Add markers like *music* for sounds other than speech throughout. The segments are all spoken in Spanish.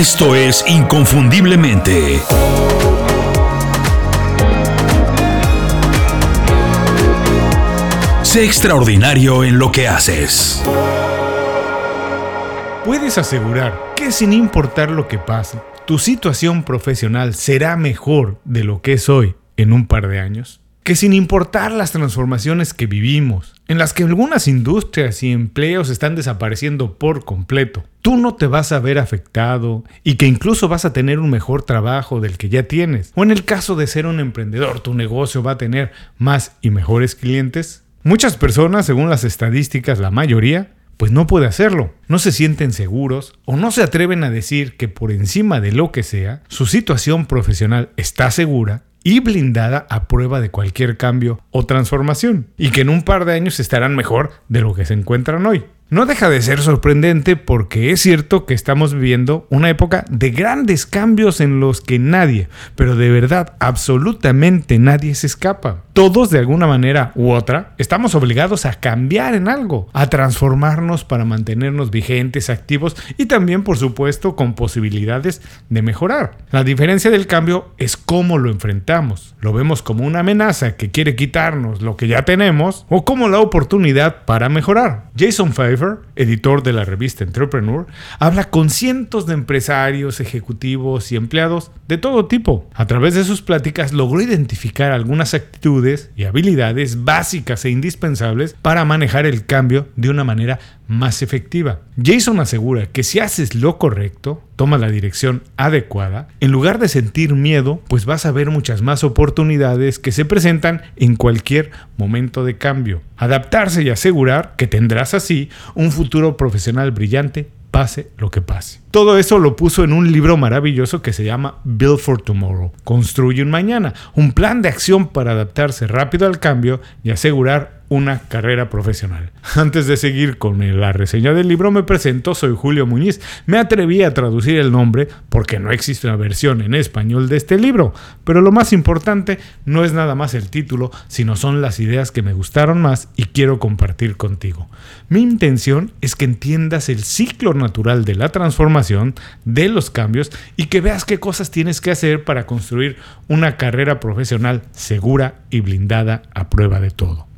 Esto es Inconfundiblemente. Sé extraordinario en lo que haces. Puedes asegurar que sin importar lo que pase, tu situación profesional será mejor de lo que es hoy en un par de años que sin importar las transformaciones que vivimos, en las que algunas industrias y empleos están desapareciendo por completo, tú no te vas a ver afectado y que incluso vas a tener un mejor trabajo del que ya tienes. O en el caso de ser un emprendedor, tu negocio va a tener más y mejores clientes. Muchas personas, según las estadísticas, la mayoría, pues no puede hacerlo. No se sienten seguros o no se atreven a decir que por encima de lo que sea, su situación profesional está segura y blindada a prueba de cualquier cambio o transformación, y que en un par de años estarán mejor de lo que se encuentran hoy. No deja de ser sorprendente porque es cierto que estamos viviendo una época de grandes cambios en los que nadie, pero de verdad absolutamente nadie se escapa. Todos de alguna manera u otra estamos obligados a cambiar en algo, a transformarnos para mantenernos vigentes, activos y también por supuesto con posibilidades de mejorar. La diferencia del cambio es cómo lo enfrentamos. Lo vemos como una amenaza que quiere quitarnos lo que ya tenemos o como la oportunidad para mejorar. Jason Five editor de la revista Entrepreneur, habla con cientos de empresarios, ejecutivos y empleados de todo tipo. A través de sus pláticas logró identificar algunas actitudes y habilidades básicas e indispensables para manejar el cambio de una manera más efectiva. Jason asegura que si haces lo correcto, toma la dirección adecuada, en lugar de sentir miedo, pues vas a ver muchas más oportunidades que se presentan en cualquier momento de cambio. Adaptarse y asegurar que tendrás así un futuro profesional brillante pase lo que pase. Todo eso lo puso en un libro maravilloso que se llama Build for Tomorrow. Construye un mañana, un plan de acción para adaptarse rápido al cambio y asegurar una carrera profesional. Antes de seguir con la reseña del libro me presento, soy Julio Muñiz. Me atreví a traducir el nombre porque no existe una versión en español de este libro, pero lo más importante no es nada más el título, sino son las ideas que me gustaron más y quiero compartir contigo. Mi intención es que entiendas el ciclo natural de la transformación, de los cambios y que veas qué cosas tienes que hacer para construir una carrera profesional segura y blindada a prueba de todo.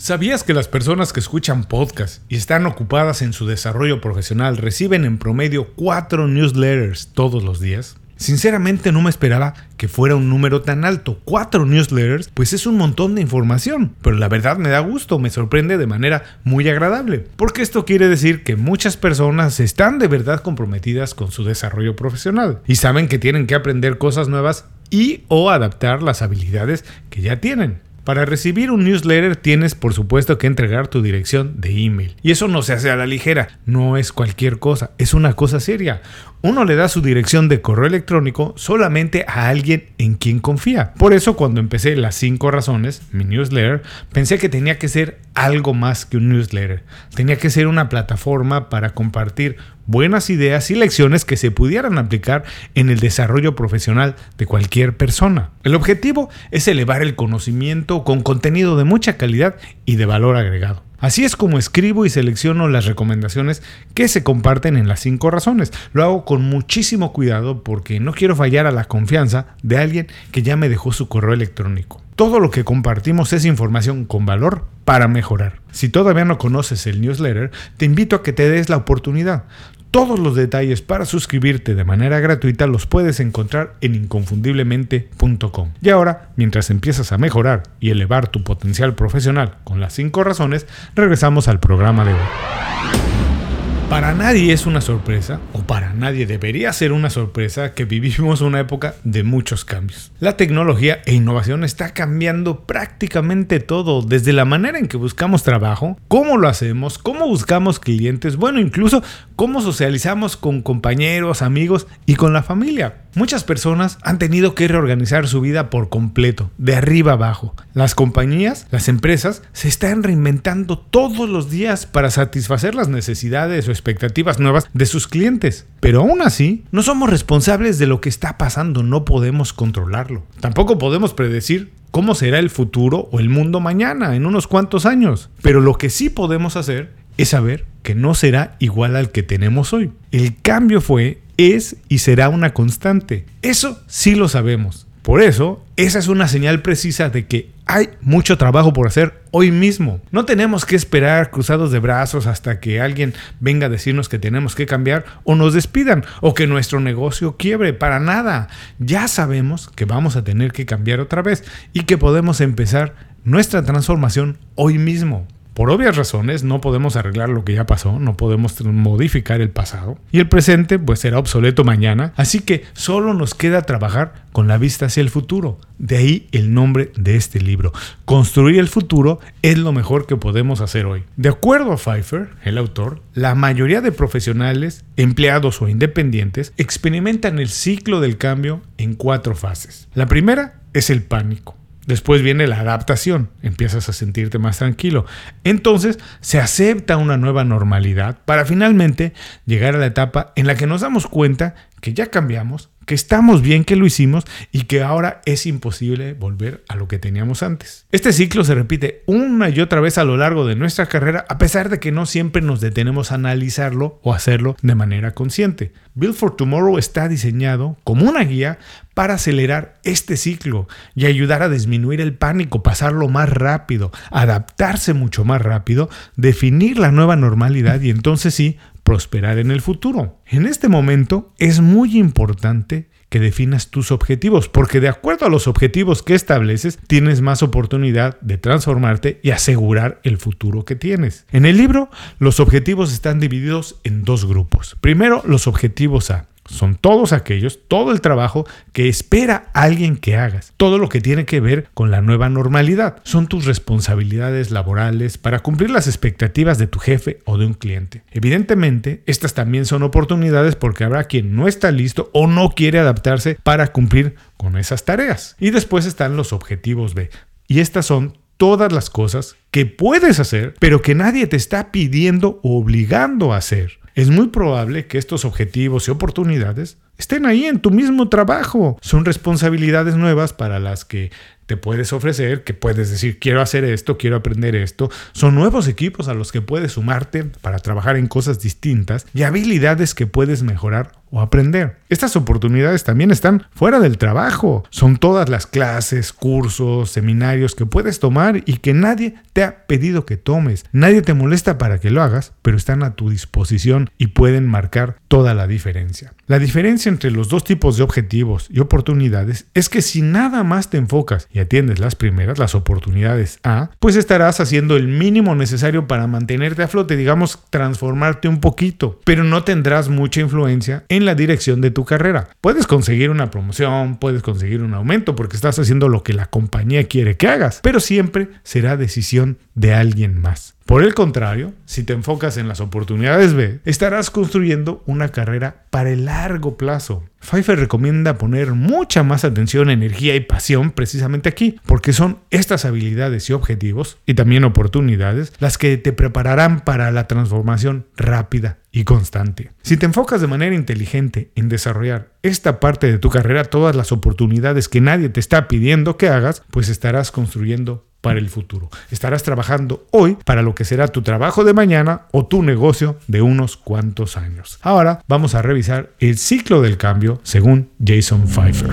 ¿Sabías que las personas que escuchan podcast y están ocupadas en su desarrollo profesional reciben en promedio cuatro newsletters todos los días? Sinceramente no me esperaba que fuera un número tan alto. Cuatro newsletters, pues es un montón de información. Pero la verdad me da gusto, me sorprende de manera muy agradable. Porque esto quiere decir que muchas personas están de verdad comprometidas con su desarrollo profesional. Y saben que tienen que aprender cosas nuevas y o adaptar las habilidades que ya tienen. Para recibir un newsletter tienes por supuesto que entregar tu dirección de email. Y eso no se hace a la ligera, no es cualquier cosa, es una cosa seria. Uno le da su dirección de correo electrónico solamente a alguien en quien confía. Por eso cuando empecé las 5 razones, mi newsletter, pensé que tenía que ser algo más que un newsletter. Tenía que ser una plataforma para compartir buenas ideas y lecciones que se pudieran aplicar en el desarrollo profesional de cualquier persona. El objetivo es elevar el conocimiento con contenido de mucha calidad y de valor agregado. Así es como escribo y selecciono las recomendaciones que se comparten en las cinco razones. Lo hago con muchísimo cuidado porque no quiero fallar a la confianza de alguien que ya me dejó su correo electrónico. Todo lo que compartimos es información con valor para mejorar. Si todavía no conoces el newsletter, te invito a que te des la oportunidad. Todos los detalles para suscribirte de manera gratuita los puedes encontrar en inconfundiblemente.com. Y ahora, mientras empiezas a mejorar y elevar tu potencial profesional con las 5 razones, regresamos al programa de hoy. Para nadie es una sorpresa, o para nadie debería ser una sorpresa, que vivimos una época de muchos cambios. La tecnología e innovación está cambiando prácticamente todo, desde la manera en que buscamos trabajo, cómo lo hacemos, cómo buscamos clientes, bueno, incluso cómo socializamos con compañeros, amigos y con la familia. Muchas personas han tenido que reorganizar su vida por completo, de arriba abajo. Las compañías, las empresas, se están reinventando todos los días para satisfacer las necesidades o expectativas nuevas de sus clientes. Pero aún así, no somos responsables de lo que está pasando, no podemos controlarlo. Tampoco podemos predecir cómo será el futuro o el mundo mañana, en unos cuantos años. Pero lo que sí podemos hacer es saber que no será igual al que tenemos hoy. El cambio fue, es y será una constante. Eso sí lo sabemos. Por eso, esa es una señal precisa de que hay mucho trabajo por hacer hoy mismo. No tenemos que esperar cruzados de brazos hasta que alguien venga a decirnos que tenemos que cambiar o nos despidan o que nuestro negocio quiebre. Para nada. Ya sabemos que vamos a tener que cambiar otra vez y que podemos empezar nuestra transformación hoy mismo. Por obvias razones no podemos arreglar lo que ya pasó, no podemos modificar el pasado y el presente pues será obsoleto mañana, así que solo nos queda trabajar con la vista hacia el futuro. De ahí el nombre de este libro. Construir el futuro es lo mejor que podemos hacer hoy. De acuerdo a Pfeiffer, el autor, la mayoría de profesionales, empleados o independientes experimentan el ciclo del cambio en cuatro fases. La primera es el pánico. Después viene la adaptación, empiezas a sentirte más tranquilo. Entonces se acepta una nueva normalidad para finalmente llegar a la etapa en la que nos damos cuenta que ya cambiamos, que estamos bien que lo hicimos y que ahora es imposible volver a lo que teníamos antes. Este ciclo se repite una y otra vez a lo largo de nuestra carrera a pesar de que no siempre nos detenemos a analizarlo o hacerlo de manera consciente. Build for Tomorrow está diseñado como una guía para acelerar este ciclo y ayudar a disminuir el pánico, pasarlo más rápido, adaptarse mucho más rápido, definir la nueva normalidad y entonces sí prosperar en el futuro. En este momento es muy importante que definas tus objetivos, porque de acuerdo a los objetivos que estableces, tienes más oportunidad de transformarte y asegurar el futuro que tienes. En el libro, los objetivos están divididos en dos grupos. Primero, los objetivos A son todos aquellos, todo el trabajo que espera alguien que hagas, todo lo que tiene que ver con la nueva normalidad. Son tus responsabilidades laborales para cumplir las expectativas de tu jefe o de un cliente. Evidentemente, estas también son oportunidades porque habrá quien no está listo o no quiere adaptarse para cumplir con esas tareas. Y después están los objetivos B. Y estas son todas las cosas que puedes hacer, pero que nadie te está pidiendo o obligando a hacer es muy probable que estos objetivos y oportunidades estén ahí en tu mismo trabajo. Son responsabilidades nuevas para las que te puedes ofrecer, que puedes decir, quiero hacer esto, quiero aprender esto. Son nuevos equipos a los que puedes sumarte para trabajar en cosas distintas y habilidades que puedes mejorar o aprender. Estas oportunidades también están fuera del trabajo. Son todas las clases, cursos, seminarios que puedes tomar y que nadie te ha pedido que tomes. Nadie te molesta para que lo hagas, pero están a tu disposición y pueden marcar toda la diferencia. La diferencia entre los dos tipos de objetivos y oportunidades es que si nada más te enfocas y atiendes las primeras, las oportunidades A, pues estarás haciendo el mínimo necesario para mantenerte a flote, digamos, transformarte un poquito, pero no tendrás mucha influencia en la dirección de tu carrera. Puedes conseguir una promoción, puedes conseguir un aumento porque estás haciendo lo que la compañía quiere que hagas, pero siempre será decisión de alguien más. Por el contrario, si te enfocas en las oportunidades B, estarás construyendo una carrera para el largo plazo. Pfeiffer recomienda poner mucha más atención, energía y pasión precisamente aquí, porque son estas habilidades y objetivos, y también oportunidades, las que te prepararán para la transformación rápida y constante. Si te enfocas de manera inteligente en desarrollar esta parte de tu carrera, todas las oportunidades que nadie te está pidiendo que hagas, pues estarás construyendo el futuro. Estarás trabajando hoy para lo que será tu trabajo de mañana o tu negocio de unos cuantos años. Ahora vamos a revisar el ciclo del cambio según Jason Pfeiffer.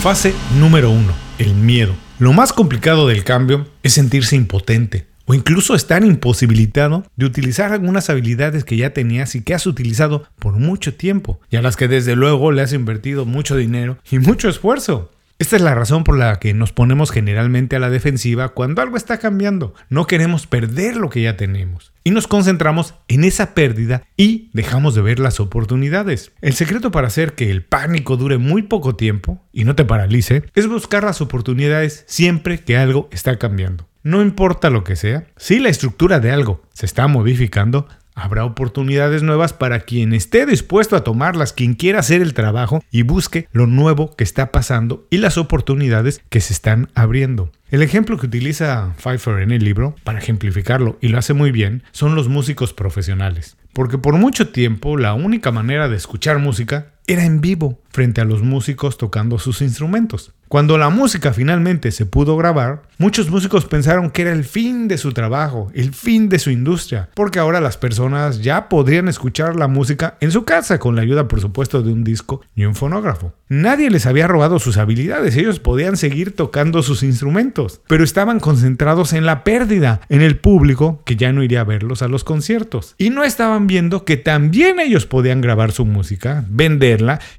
Fase número 1. El miedo. Lo más complicado del cambio es sentirse impotente o incluso estar imposibilitado de utilizar algunas habilidades que ya tenías y que has utilizado por mucho tiempo y a las que desde luego le has invertido mucho dinero y mucho esfuerzo. Esta es la razón por la que nos ponemos generalmente a la defensiva cuando algo está cambiando. No queremos perder lo que ya tenemos y nos concentramos en esa pérdida y dejamos de ver las oportunidades. El secreto para hacer que el pánico dure muy poco tiempo y no te paralice es buscar las oportunidades siempre que algo está cambiando. No importa lo que sea, si la estructura de algo se está modificando, Habrá oportunidades nuevas para quien esté dispuesto a tomarlas, quien quiera hacer el trabajo y busque lo nuevo que está pasando y las oportunidades que se están abriendo. El ejemplo que utiliza Pfeiffer en el libro, para ejemplificarlo, y lo hace muy bien, son los músicos profesionales. Porque por mucho tiempo la única manera de escuchar música era en vivo, frente a los músicos tocando sus instrumentos. Cuando la música finalmente se pudo grabar, muchos músicos pensaron que era el fin de su trabajo, el fin de su industria, porque ahora las personas ya podrían escuchar la música en su casa con la ayuda por supuesto de un disco y un fonógrafo. Nadie les había robado sus habilidades, ellos podían seguir tocando sus instrumentos, pero estaban concentrados en la pérdida, en el público que ya no iría a verlos a los conciertos. Y no estaban viendo que también ellos podían grabar su música,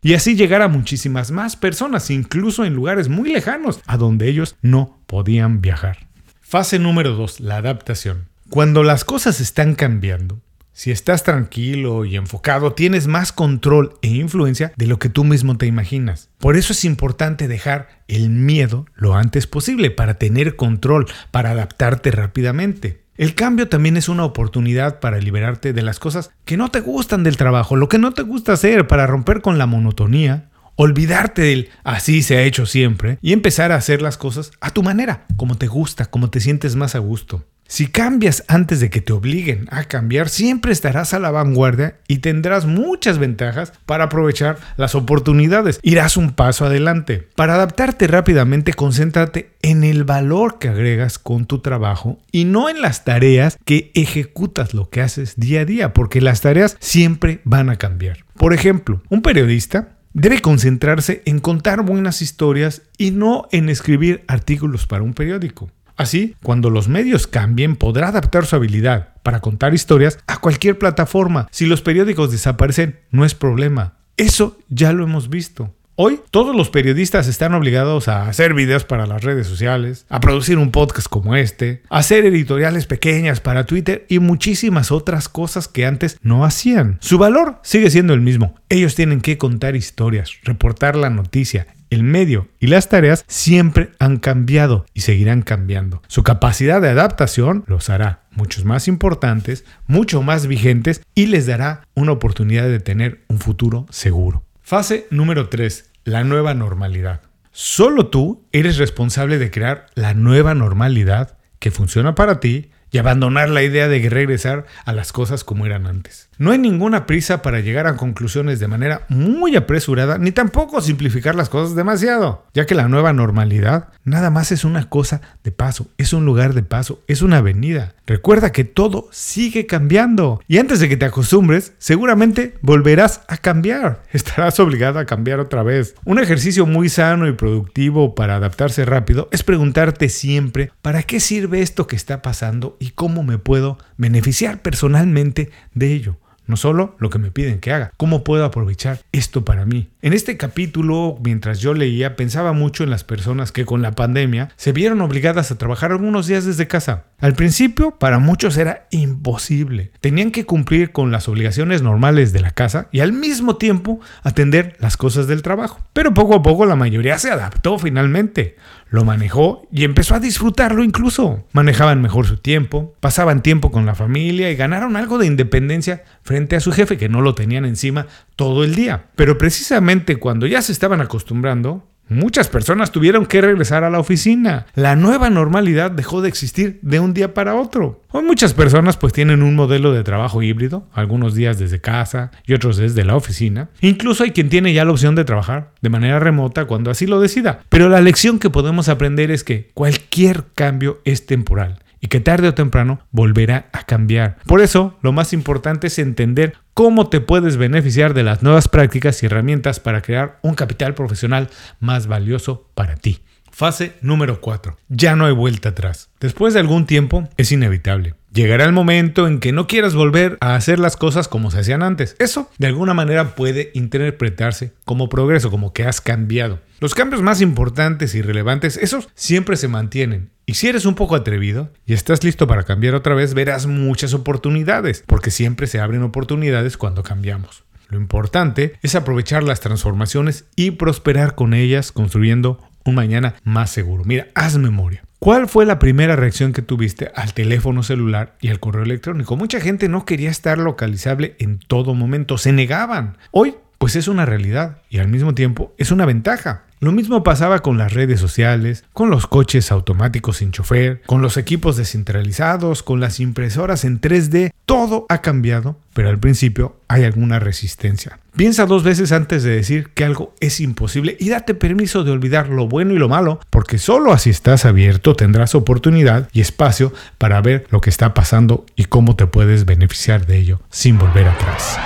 y así llegar a muchísimas más personas, incluso en lugares muy lejanos, a donde ellos no podían viajar. Fase número 2, la adaptación. Cuando las cosas están cambiando, si estás tranquilo y enfocado, tienes más control e influencia de lo que tú mismo te imaginas. Por eso es importante dejar el miedo lo antes posible para tener control, para adaptarte rápidamente. El cambio también es una oportunidad para liberarte de las cosas que no te gustan del trabajo, lo que no te gusta hacer, para romper con la monotonía olvidarte del así se ha hecho siempre y empezar a hacer las cosas a tu manera, como te gusta, como te sientes más a gusto. Si cambias antes de que te obliguen a cambiar, siempre estarás a la vanguardia y tendrás muchas ventajas para aprovechar las oportunidades. Irás un paso adelante. Para adaptarte rápidamente, concéntrate en el valor que agregas con tu trabajo y no en las tareas que ejecutas lo que haces día a día, porque las tareas siempre van a cambiar. Por ejemplo, un periodista Debe concentrarse en contar buenas historias y no en escribir artículos para un periódico. Así, cuando los medios cambien, podrá adaptar su habilidad para contar historias a cualquier plataforma. Si los periódicos desaparecen, no es problema. Eso ya lo hemos visto. Hoy todos los periodistas están obligados a hacer videos para las redes sociales, a producir un podcast como este, a hacer editoriales pequeñas para Twitter y muchísimas otras cosas que antes no hacían. Su valor sigue siendo el mismo. Ellos tienen que contar historias, reportar la noticia, el medio y las tareas siempre han cambiado y seguirán cambiando. Su capacidad de adaptación los hará muchos más importantes, mucho más vigentes y les dará una oportunidad de tener un futuro seguro. Fase número 3 la nueva normalidad. Solo tú eres responsable de crear la nueva normalidad que funciona para ti y abandonar la idea de regresar a las cosas como eran antes. No hay ninguna prisa para llegar a conclusiones de manera muy apresurada, ni tampoco simplificar las cosas demasiado, ya que la nueva normalidad nada más es una cosa de paso, es un lugar de paso, es una avenida. Recuerda que todo sigue cambiando y antes de que te acostumbres, seguramente volverás a cambiar. *laughs* Estarás obligado a cambiar otra vez. Un ejercicio muy sano y productivo para adaptarse rápido es preguntarte siempre, ¿para qué sirve esto que está pasando y cómo me puedo beneficiar personalmente de ello? No solo lo que me piden que haga, cómo puedo aprovechar esto para mí. En este capítulo, mientras yo leía, pensaba mucho en las personas que con la pandemia se vieron obligadas a trabajar algunos días desde casa. Al principio, para muchos era imposible. Tenían que cumplir con las obligaciones normales de la casa y al mismo tiempo atender las cosas del trabajo. Pero poco a poco la mayoría se adaptó finalmente lo manejó y empezó a disfrutarlo incluso. Manejaban mejor su tiempo, pasaban tiempo con la familia y ganaron algo de independencia frente a su jefe que no lo tenían encima todo el día. Pero precisamente cuando ya se estaban acostumbrando, Muchas personas tuvieron que regresar a la oficina. La nueva normalidad dejó de existir de un día para otro. Hoy muchas personas pues tienen un modelo de trabajo híbrido, algunos días desde casa y otros desde la oficina. Incluso hay quien tiene ya la opción de trabajar de manera remota cuando así lo decida. Pero la lección que podemos aprender es que cualquier cambio es temporal y que tarde o temprano volverá a cambiar. Por eso, lo más importante es entender cómo te puedes beneficiar de las nuevas prácticas y herramientas para crear un capital profesional más valioso para ti. Fase número 4. Ya no hay vuelta atrás. Después de algún tiempo es inevitable. Llegará el momento en que no quieras volver a hacer las cosas como se hacían antes. Eso de alguna manera puede interpretarse como progreso, como que has cambiado. Los cambios más importantes y relevantes, esos siempre se mantienen. Y si eres un poco atrevido y estás listo para cambiar otra vez, verás muchas oportunidades, porque siempre se abren oportunidades cuando cambiamos. Lo importante es aprovechar las transformaciones y prosperar con ellas construyendo un mañana más seguro. Mira, haz memoria. ¿Cuál fue la primera reacción que tuviste al teléfono celular y al correo electrónico? Mucha gente no quería estar localizable en todo momento, se negaban. Hoy pues es una realidad y al mismo tiempo es una ventaja. Lo mismo pasaba con las redes sociales, con los coches automáticos sin chofer, con los equipos descentralizados, con las impresoras en 3D. Todo ha cambiado, pero al principio hay alguna resistencia. Piensa dos veces antes de decir que algo es imposible y date permiso de olvidar lo bueno y lo malo, porque solo así estás abierto tendrás oportunidad y espacio para ver lo que está pasando y cómo te puedes beneficiar de ello sin volver atrás.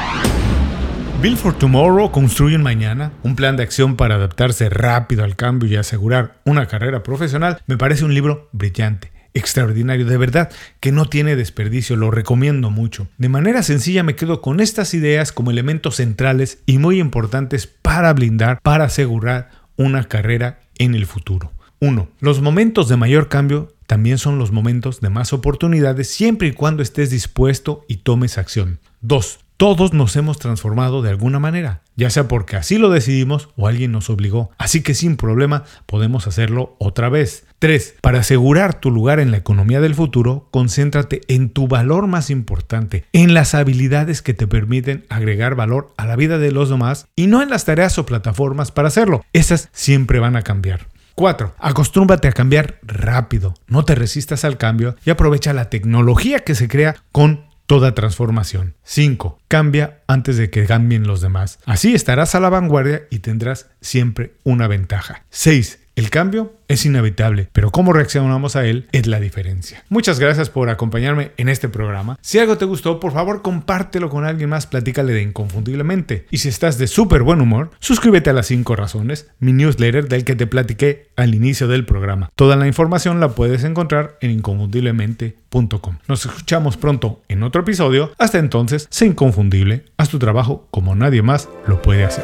Bill for Tomorrow construye mañana, un plan de acción para adaptarse rápido al cambio y asegurar una carrera profesional, me parece un libro brillante extraordinario, de verdad que no tiene desperdicio, lo recomiendo mucho. De manera sencilla me quedo con estas ideas como elementos centrales y muy importantes para blindar, para asegurar una carrera en el futuro. 1. Los momentos de mayor cambio también son los momentos de más oportunidades siempre y cuando estés dispuesto y tomes acción. 2. Todos nos hemos transformado de alguna manera, ya sea porque así lo decidimos o alguien nos obligó. Así que sin problema podemos hacerlo otra vez. 3. Para asegurar tu lugar en la economía del futuro, concéntrate en tu valor más importante, en las habilidades que te permiten agregar valor a la vida de los demás y no en las tareas o plataformas para hacerlo. Esas siempre van a cambiar. 4. Acostúmbrate a cambiar rápido. No te resistas al cambio y aprovecha la tecnología que se crea con toda transformación. 5. Cambia antes de que cambien los demás. Así estarás a la vanguardia y tendrás siempre una ventaja. 6. El cambio es inevitable, pero cómo reaccionamos a él es la diferencia. Muchas gracias por acompañarme en este programa. Si algo te gustó, por favor compártelo con alguien más, platícale de Inconfundiblemente. Y si estás de súper buen humor, suscríbete a las 5 razones, mi newsletter del que te platiqué al inicio del programa. Toda la información la puedes encontrar en inconfundiblemente.com. Nos escuchamos pronto en otro episodio. Hasta entonces, sé inconfundible, haz tu trabajo como nadie más lo puede hacer.